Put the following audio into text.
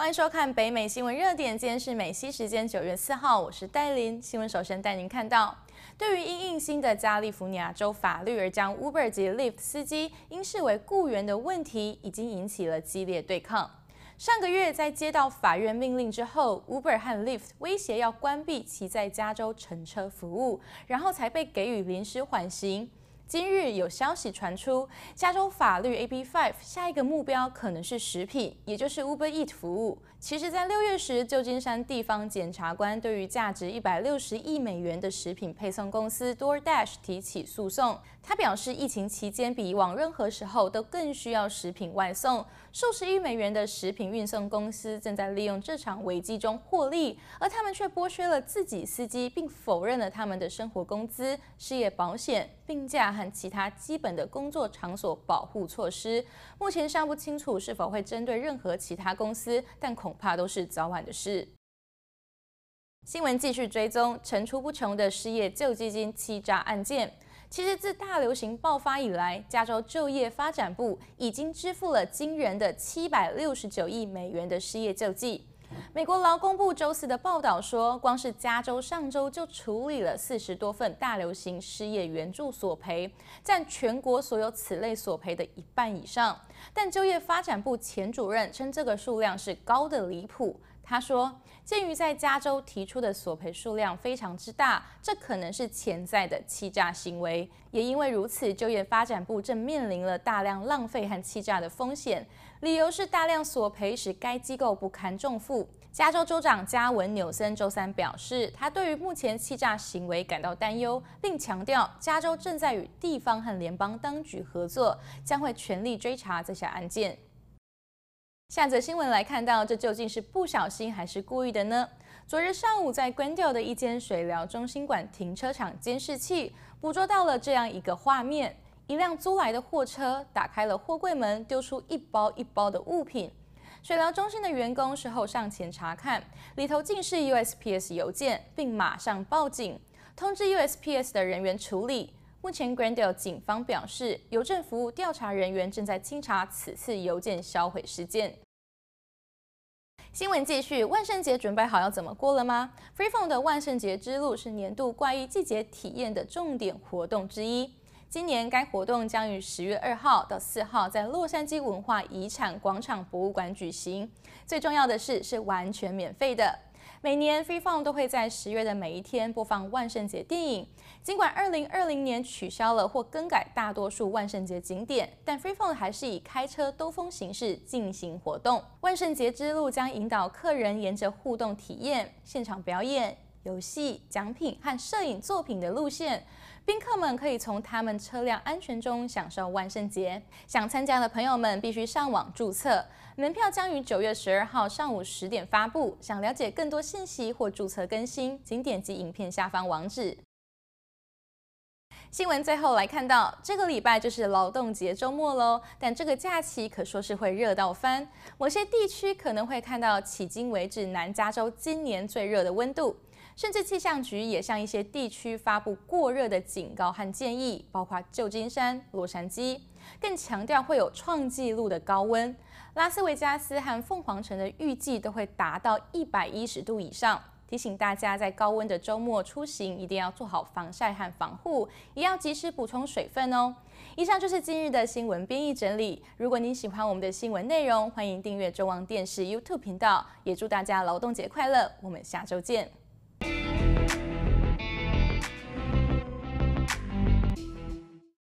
欢迎收看北美新闻热点，今天是美西时间九月四号，我是戴琳。新闻首先带您看到，对于因应新的加利福尼亚州法律而将 Uber 及 Lyft 司机应视为雇员的问题，已经引起了激烈对抗。上个月在接到法院命令之后，Uber 和 Lyft 威胁要关闭其在加州乘车服务，然后才被给予临时缓刑。今日有消息传出，加州法律 AB5 下一个目标可能是食品，也就是 Uber Eat 服务。其实，在六月时，旧金山地方检察官对于价值一百六十亿美元的食品配送公司 DoorDash 提起诉讼。他表示，疫情期间比以往任何时候都更需要食品外送，数十亿美元的食品运送公司正在利用这场危机中获利，而他们却剥削了自己司机，并否认了他们的生活工资、失业保险、病假其他基本的工作场所保护措施。目前尚不清楚是否会针对任何其他公司，但恐怕都是早晚的事。新闻继续追踪层出不穷的失业救济金欺诈案件。其实自大流行爆发以来，加州就业发展部已经支付了惊人的七百六十九亿美元的失业救济。美国劳工部周四的报道说，光是加州上周就处理了四十多份大流行失业援助索赔，占全国所有此类索赔的一半以上。但就业发展部前主任称这个数量是高的离谱。他说，鉴于在加州提出的索赔数量非常之大，这可能是潜在的欺诈行为。也因为如此，就业发展部正面临了大量浪费和欺诈的风险。理由是大量索赔使该机构不堪重负。加州州长加文纽森周三表示，他对于目前欺诈行为感到担忧，并强调加州正在与地方和联邦当局合作，将会全力追查这些案件。下则新闻来看到，这究竟是不小心还是故意的呢？昨日上午，在关掉的一间水疗中心馆停车场监视器捕捉到了这样一个画面：一辆租来的货车打开了货柜门，丢出一包一包的物品。水疗中心的员工事后上前查看，里头竟是 USPS 邮件，并马上报警通知 USPS 的人员处理。目前 Grandel 警方表示，邮政服务调查人员正在清查此次邮件销毁事件。新闻继续，万圣节准备好要怎么过了吗？Freeform 的万圣节之路是年度怪异季节体验的重点活动之一。今年该活动将于十月二号到四号在洛杉矶文化遗产广场博物馆举行。最重要的是，是完全免费的。每年 Freeform 都会在十月的每一天播放万圣节电影。尽管2020年取消了或更改大多数万圣节景点，但 Freeform 还是以开车兜风形式进行活动。万圣节之路将引导客人沿着互动体验、现场表演、游戏、奖品和摄影作品的路线。宾客们可以从他们车辆安全中享受万圣节。想参加的朋友们必须上网注册，门票将于九月十二号上午十点发布。想了解更多信息或注册更新，请点击影片下方网址。新闻最后来看到，这个礼拜就是劳动节周末喽，但这个假期可说是会热到翻。某些地区可能会看到迄今为止南加州今年最热的温度。甚至气象局也向一些地区发布过热的警告和建议，包括旧金山、洛杉矶，更强调会有创纪录的高温。拉斯维加斯和凤凰城的预计都会达到一百一十度以上。提醒大家，在高温的周末出行一定要做好防晒和防护，也要及时补充水分哦。以上就是今日的新闻编译整理。如果您喜欢我们的新闻内容，欢迎订阅中望电视 YouTube 频道。也祝大家劳动节快乐！我们下周见。